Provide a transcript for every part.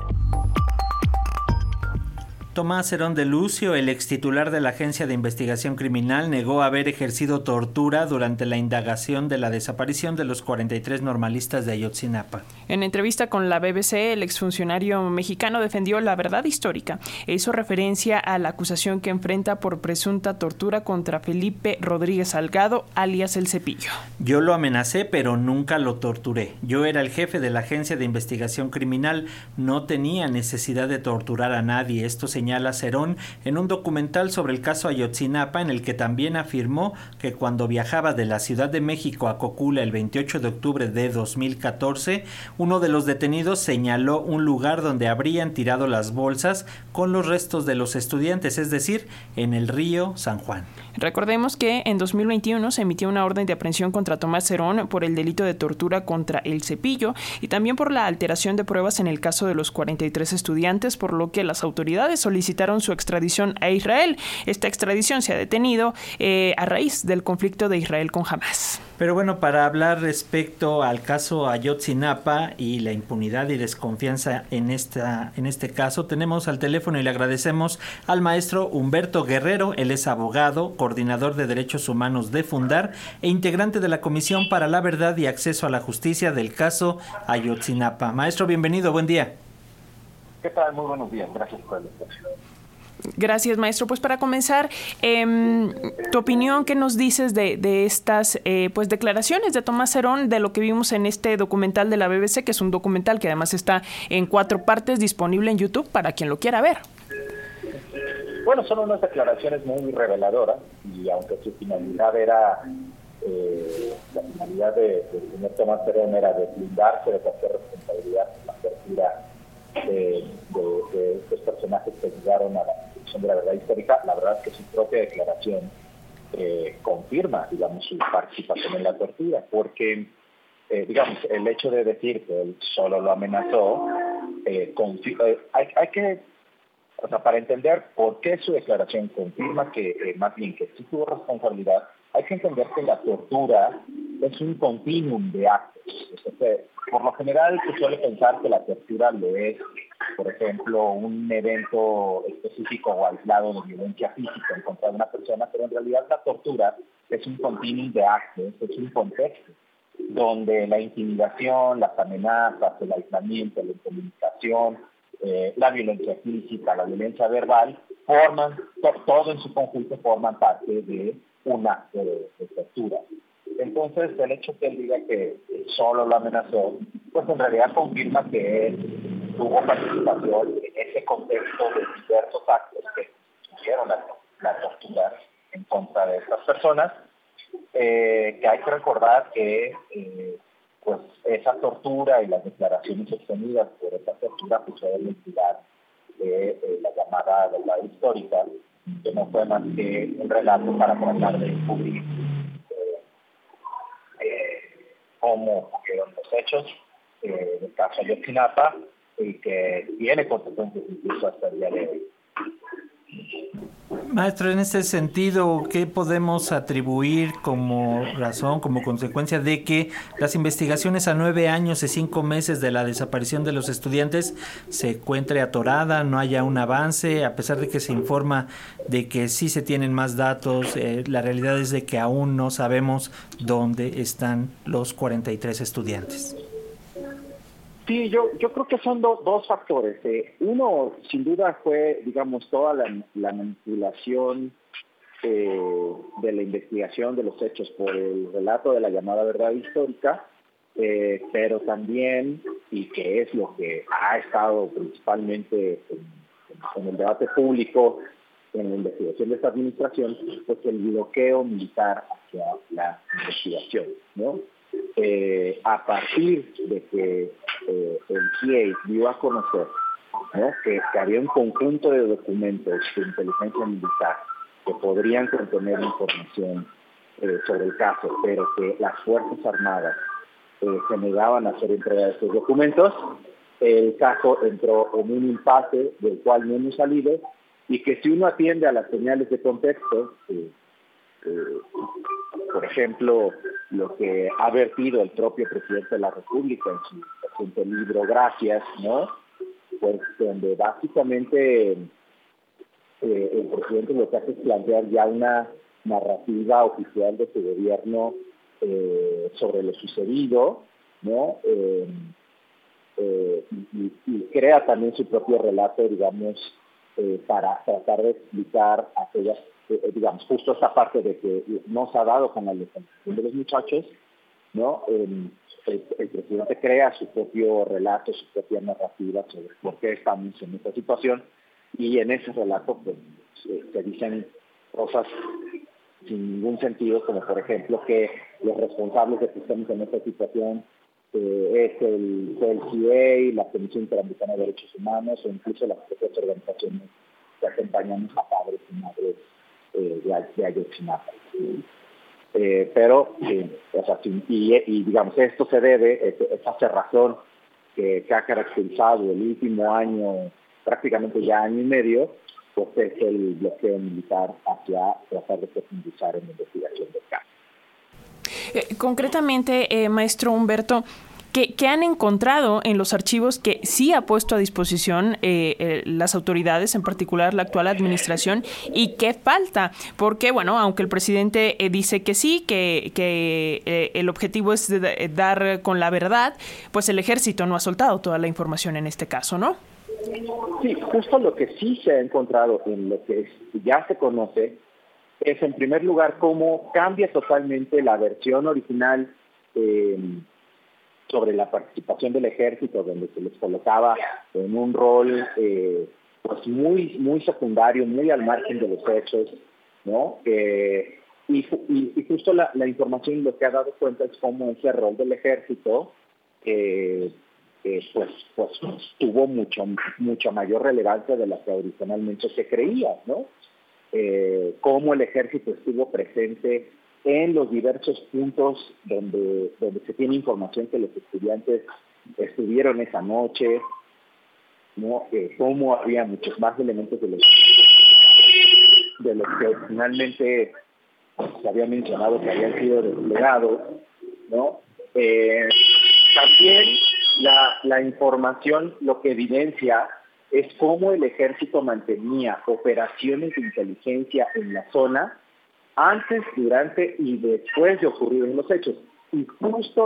Thank you. Tomás Herón de Lucio, el ex titular de la Agencia de Investigación Criminal, negó haber ejercido tortura durante la indagación de la desaparición de los 43 normalistas de Ayotzinapa. En entrevista con la BBC, el exfuncionario mexicano defendió la verdad histórica e hizo referencia a la acusación que enfrenta por presunta tortura contra Felipe Rodríguez Salgado, alias El Cepillo. Yo lo amenacé, pero nunca lo torturé. Yo era el jefe de la Agencia de Investigación Criminal, no tenía necesidad de torturar a nadie. Esto se señala Cerón en un documental sobre el caso Ayotzinapa en el que también afirmó que cuando viajaba de la Ciudad de México a Cocula el 28 de octubre de 2014, uno de los detenidos señaló un lugar donde habrían tirado las bolsas con los restos de los estudiantes, es decir, en el río San Juan. Recordemos que en 2021 se emitió una orden de aprehensión contra Tomás Cerón por el delito de tortura contra el cepillo y también por la alteración de pruebas en el caso de los 43 estudiantes, por lo que las autoridades solicitaron su extradición a Israel. Esta extradición se ha detenido eh, a raíz del conflicto de Israel con Hamas. Pero bueno, para hablar respecto al caso Ayotzinapa y la impunidad y desconfianza en, esta, en este caso, tenemos al teléfono y le agradecemos al maestro Humberto Guerrero. Él es abogado, coordinador de derechos humanos de Fundar e integrante de la Comisión para la Verdad y Acceso a la Justicia del caso Ayotzinapa. Maestro, bienvenido, buen día. ¿Qué tal? Muy buenos días. Gracias por la invitación. Gracias, maestro. Pues para comenzar, em, tu opinión, ¿qué nos dices de, estas eh, pues declaraciones de Tomás Herón de lo que vimos en este documental de la BBC, que es un documental que además está en cuatro partes disponible en YouTube para quien lo quiera ver? Bueno, son unas declaraciones muy reveladoras y aunque su finalidad era, eh, la finalidad del señor Tomás Herón era de blindarse de cualquier responsabilidad en apertura de, estos personajes que llegaron a la de la verdad histórica, la verdad es que su propia declaración eh, confirma, digamos, su participación en la tortura, porque, eh, digamos, el hecho de decir que él solo lo amenazó, eh, hay, hay, que, o sea, para entender por qué su declaración confirma que, más bien, que sí tuvo responsabilidad, hay que entender que la tortura es un continuum de actos. por lo general se suele pensar que la tortura lo es, por ejemplo, un evento específico o aislado de violencia física en contra de una persona, pero en realidad la tortura es un continuum de actos, es un contexto donde la intimidación, las amenazas, el aislamiento, la incomunicación, eh, la violencia física, la violencia verbal, forman, todo en su conjunto forman parte de un acto de, tortura. Entonces, el hecho que él diga que solo lo amenazó, pues en realidad confirma que él tuvo participación en ese contexto de diversos actos que tuvieron la, tortura en contra de estas personas, eh, que hay que recordar que eh, pues esa tortura y las declaraciones obtenidas por esa tortura pues deben de eh, la llamada verdad histórica, que no fue más que un relato para tratar de descubrir eh, cómo ocurrieron los hechos eh, del caso Ayotzinapa y que tiene consecuencias incluso hasta el día de hoy. Maestro, en este sentido, ¿qué podemos atribuir como razón, como consecuencia de que las investigaciones a nueve años y cinco meses de la desaparición de los estudiantes se encuentre atorada, no haya un avance, a pesar de que se informa de que sí se tienen más datos, eh, la realidad es de que aún no sabemos dónde están los 43 estudiantes? Sí, yo, yo creo que son dos factores. Eh, uno, sin duda, fue, digamos, toda la, manipulación eh, de la investigación de los hechos por el relato de la llamada verdad histórica, eh, pero también, y que es lo que ha estado principalmente en, el debate público, en la investigación de esta administración, pues el bloqueo militar hacia la investigación, ¿no? a partir de que eh, el CIE dio a conocer que, había un conjunto de documentos de inteligencia militar que podrían contener información eh, sobre el caso, pero que las Fuerzas Armadas eh, se negaban a hacer entrega de estos documentos, el caso entró en un impasse del cual no hemos salido y que si uno atiende a las señales de contexto, por ejemplo, lo que ha vertido el propio presidente de la República en su reciente libro Gracias, ¿no? pues donde básicamente el presidente lo que hace es plantear ya una narrativa oficial de su gobierno sobre lo sucedido, ¿no? y, crea también su propio relato, digamos, para tratar de explicar aquellas eh, eh, digamos, justo esta parte de que no se ha dado con la de los muchachos, ¿no? el, presidente crea su propio relato, su propia narrativa sobre por qué estamos en esta situación y en ese relato pues, se, dicen cosas sin ningún sentido, como por ejemplo que los responsables de que estamos en esta situación eh, es el CLCA, la Comisión Interamericana de Derechos Humanos o incluso las propias organizaciones que acompañan a padres y madres eh, de, Ayotzinapa. Eh, pero, o sea, y, digamos, esto se debe, esa cerrazón que, ha caracterizado el último año, prácticamente ya año y medio, pues es el bloqueo militar hacia tratar de profundizar en la investigación del caso. Eh, concretamente, maestro Humberto, que, han encontrado en los archivos que sí ha puesto a disposición eh, eh, las autoridades, en particular la actual administración, y qué falta. Porque, bueno, aunque el presidente eh, dice que sí, que, que el objetivo es dar con la verdad, pues el ejército no ha soltado toda la información en este caso, ¿no? Sí, justo lo que sí se ha encontrado en lo que ya se conoce es, en primer lugar, cómo cambia totalmente la versión original eh, sobre la participación del ejército, donde se les colocaba en un rol eh, pues muy, muy secundario, muy al margen de los hechos, ¿no? y, justo la, información lo que ha dado cuenta es cómo ese rol del ejército eh, pues, pues tuvo mucho, mucha mayor relevancia de la que originalmente se creía, ¿no? Eh, cómo el ejército estuvo presente en los diversos puntos donde, donde se tiene información que los estudiantes estuvieron esa noche, ¿no? Eh, cómo había muchos más elementos de los, que finalmente se había mencionado que habían sido desplegados, ¿no? Eh, también la, la información lo que evidencia es cómo el ejército mantenía operaciones de inteligencia en la zona antes, durante y después de ocurrir los hechos. Y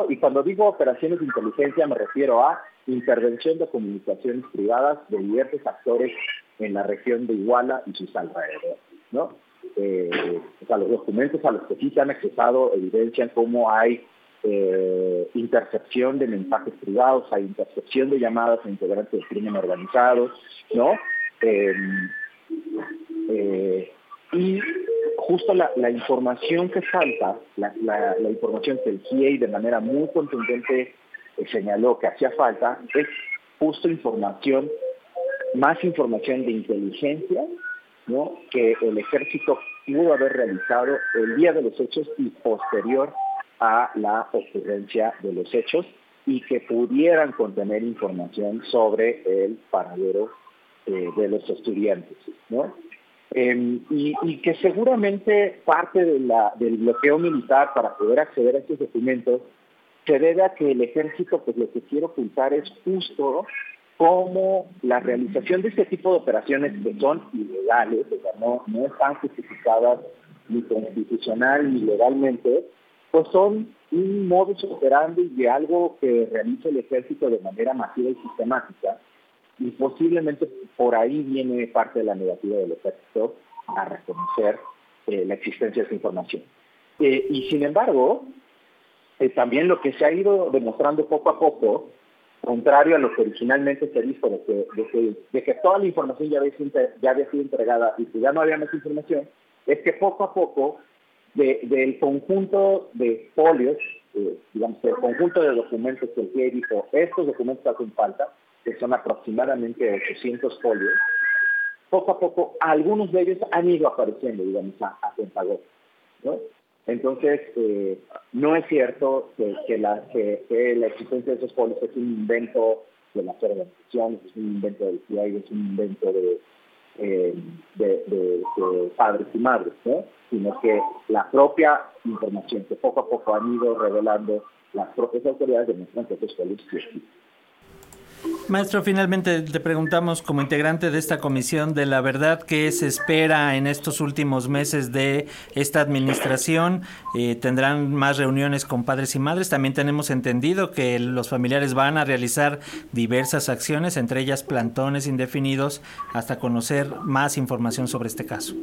y cuando digo operaciones de inteligencia me refiero a intervención de comunicaciones privadas de diversos actores en la región de Iguala y sus alrededores. ¿no? Eh, o sea, los documentos a los que sí se han accesado evidencian cómo hay eh, intercepción de mensajes privados, hay intercepción de llamadas a integrantes del crimen organizado, ¿no? Eh, y justo la, información que falta, la, información que el GIEI de manera muy contundente eh, señaló que hacía falta, es justo información, más información de inteligencia, ¿no? que el ejército pudo haber realizado el día de los hechos y posterior a la ocurrencia de los hechos y que pudieran contener información sobre el paradero eh, de los estudiantes. ¿no? Em, y, que seguramente parte del bloqueo militar para poder acceder a estos documentos se debe a que el ejército pues lo que quiere ocultar es justo como la realización de este tipo de operaciones que son ilegales, o sea, no, no están justificadas ni constitucional ni legalmente, pues son un modus operandi de algo que realiza el ejército de manera masiva y sistemática y posiblemente por ahí viene parte de la negativa del ejército a reconocer eh, la existencia de esa información. Eh, y sin embargo, eh, también lo que se ha ido demostrando poco a poco, contrario a lo que originalmente se dijo, de que, de que, toda la información ya había, ya había, sido entregada y que ya no había más información, es que poco a poco del conjunto de folios, digamos, del conjunto de documentos que el GIE dijo, estos documentos hacen falta, que son aproximadamente 800 folios, poco a poco algunos de ellos han ido apareciendo, digamos, a, a Pentagón, ¿no? Entonces, eh, no es cierto que, la, que, la existencia de esos folios es un invento de las organizaciones, es un invento del CIA, es un invento de, eh, de, padres y madres, ¿no? sino que la propia información que poco a poco han ido revelando las propias autoridades demuestran que esos folios existen. Maestro, finalmente te preguntamos como integrante de esta comisión de la verdad, ¿qué se espera en estos últimos meses de esta administración? Eh, ¿Tendrán más reuniones con padres y madres? También tenemos entendido que los familiares van a realizar diversas acciones, entre ellas plantones indefinidos, hasta conocer más información sobre este caso.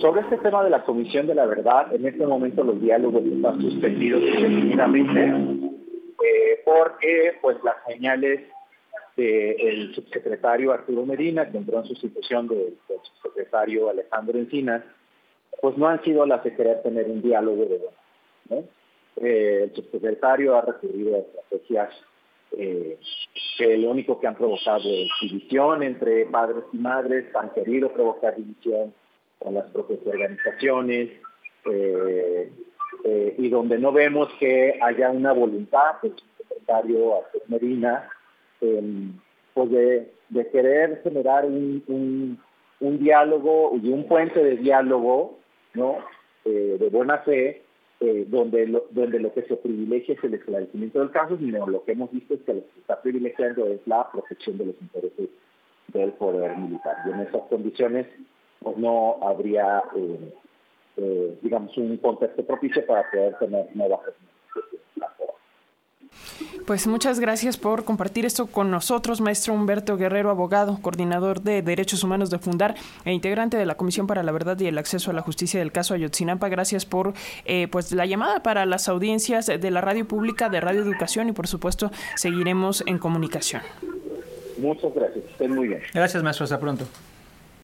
Sobre este tema de la Comisión de la Verdad, en este momento los diálogos están suspendidos indefinidamente eh, porque pues las señales el subsecretario Arturo Medina, que entró en sustitución del, subsecretario Alejandro Encinas, pues no han sido las de querer tener un diálogo de. Eh, el subsecretario ha recurrido a estrategias eh, que lo único que han provocado es división entre padres y madres, han querido provocar división con las propias organizaciones, eh, y donde no vemos que haya una voluntad del subsecretario Arturo Medina Em, pues de, querer generar un, diálogo y un puente de diálogo, ¿no? Eh, de buena fe, eh, donde, lo, donde lo que se privilegia es el esclarecimiento del caso, sino lo que hemos visto es que lo que se está privilegiando es la protección de los intereses del poder militar. Y en esas condiciones, pues no habría, eh, digamos, un contexto propicio para poder tener nuevas pues muchas gracias por compartir esto con nosotros, maestro Humberto Guerrero, abogado, coordinador de Derechos Humanos de Fundar e integrante de la Comisión para la Verdad y el Acceso a la Justicia del caso Ayotzinapa. Gracias por eh, pues la llamada para las audiencias de la radio pública, de Radio Educación y por supuesto seguiremos en comunicación. Muchas gracias, estén muy bien. Gracias, maestro, hasta pronto.